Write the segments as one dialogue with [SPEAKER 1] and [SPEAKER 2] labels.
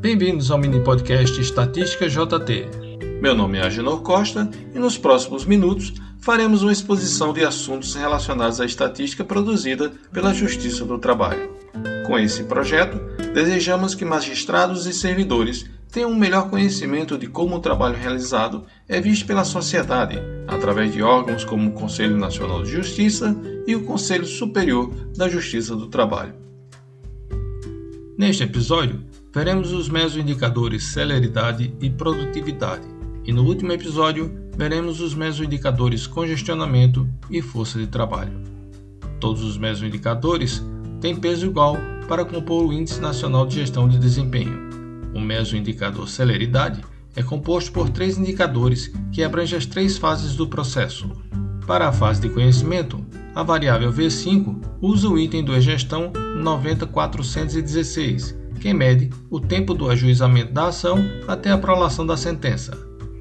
[SPEAKER 1] Bem-vindos ao mini podcast Estatística JT. Meu nome é Agenor Costa e nos próximos minutos faremos uma exposição de assuntos relacionados à estatística produzida pela Justiça do Trabalho. Com esse projeto, desejamos que magistrados e servidores tenham um melhor conhecimento de como o trabalho realizado é visto pela sociedade, através de órgãos como o Conselho Nacional de Justiça e o Conselho Superior da Justiça do Trabalho. Neste episódio, veremos os mesoindicadores celeridade e produtividade, e no último episódio veremos os mesoindicadores congestionamento e força de trabalho. Todos os mesoindicadores têm peso igual para compor o Índice Nacional de Gestão de Desempenho. O mesoindicador celeridade é composto por três indicadores que abrangem as três fases do processo. Para a fase de conhecimento, a variável V5 usa o item do gestão 90416, que mede o tempo do ajuizamento da ação até a prolação da sentença.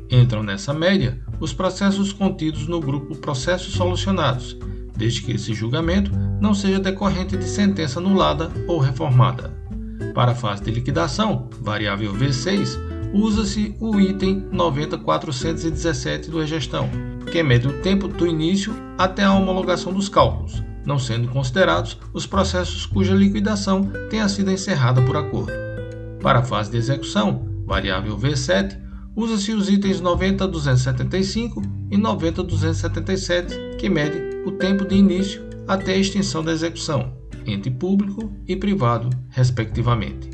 [SPEAKER 1] Entram nessa média os processos contidos no grupo Processos Solucionados, desde que esse julgamento não seja decorrente de sentença anulada ou reformada. Para a fase de liquidação, variável V6, usa-se o item 90417 do E-Gestão, que mede o tempo do início até a homologação dos cálculos, não sendo considerados os processos cuja liquidação tenha sido encerrada por acordo. Para a fase de execução, variável V7, usa-se os itens 90.275 e 90.277, que mede o tempo de início até a extinção da execução, entre público e privado, respectivamente.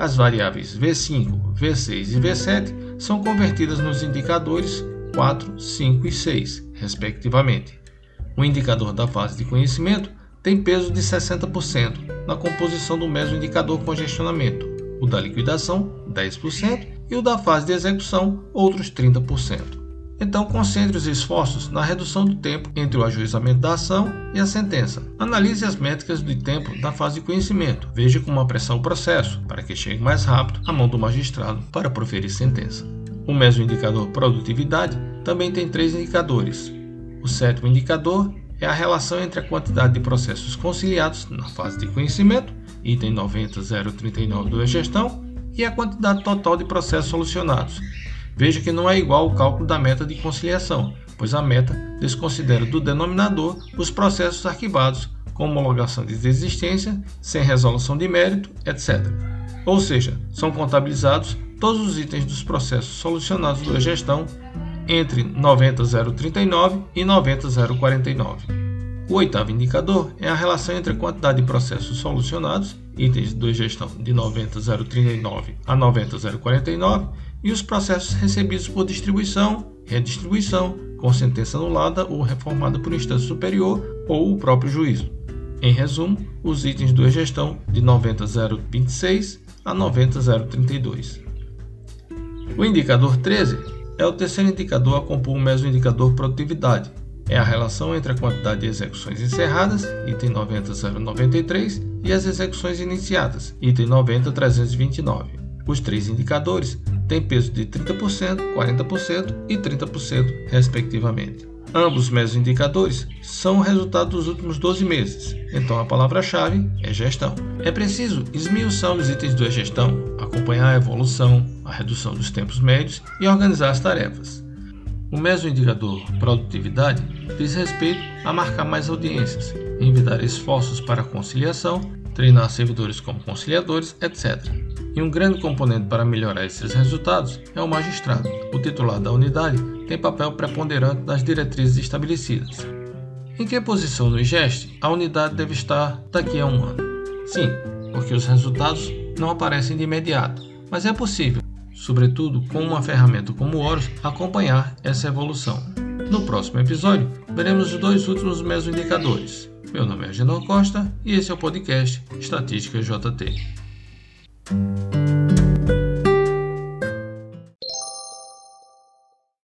[SPEAKER 1] As variáveis V5, V6 e V7 são convertidas nos indicadores 4, 5 e 6, respectivamente. O indicador da fase de conhecimento tem peso de 60% na composição do mesmo indicador congestionamento, o da liquidação, 10%, e o da fase de execução, outros 30%. Então, concentre os esforços na redução do tempo entre o ajuizamento da ação e a sentença. Analise as métricas de tempo da fase de conhecimento. Veja como apressar o processo para que chegue mais rápido à mão do magistrado para proferir sentença. O mesmo indicador produtividade também tem três indicadores: o sétimo indicador é a relação entre a quantidade de processos conciliados na fase de conhecimento, item 90039 do E-Gestão, e a quantidade total de processos solucionados. Veja que não é igual ao cálculo da meta de conciliação, pois a meta desconsidera do denominador os processos arquivados com homologação de desistência, sem resolução de mérito, etc. Ou seja, são contabilizados todos os itens dos processos solucionados da gestão entre 90039 e 90049. O oitavo indicador é a relação entre a quantidade de processos solucionados, itens de gestão de 90039 a 90049, e os processos recebidos por distribuição, redistribuição, com sentença anulada ou reformada por instância superior ou o próprio juízo. Em resumo, os itens do gestão de 90026 a 90032. O indicador 13 é o terceiro indicador a compor o mesmo indicador produtividade. É a relação entre a quantidade de execuções encerradas, item 90093, e as execuções iniciadas, item 90329. Os três indicadores têm peso de 30%, 40% e 30%, respectivamente. Ambos os mesmos indicadores são o resultado dos últimos 12 meses, então a palavra-chave é gestão. É preciso esmiuçar os itens da gestão, acompanhar a evolução, a redução dos tempos médios e organizar as tarefas. O mesmo indicador produtividade diz respeito a marcar mais audiências, envidar esforços para conciliação, treinar servidores como conciliadores, etc. E um grande componente para melhorar esses resultados é o magistrado. O titular da unidade tem papel preponderante nas diretrizes estabelecidas. Em que posição no IGEST a unidade deve estar daqui a um ano? Sim, porque os resultados não aparecem de imediato, mas é possível, sobretudo com uma ferramenta como o Horus, acompanhar essa evolução. No próximo episódio, veremos os dois últimos indicadores. Meu nome é Genor Costa e esse é o podcast Estatística JT.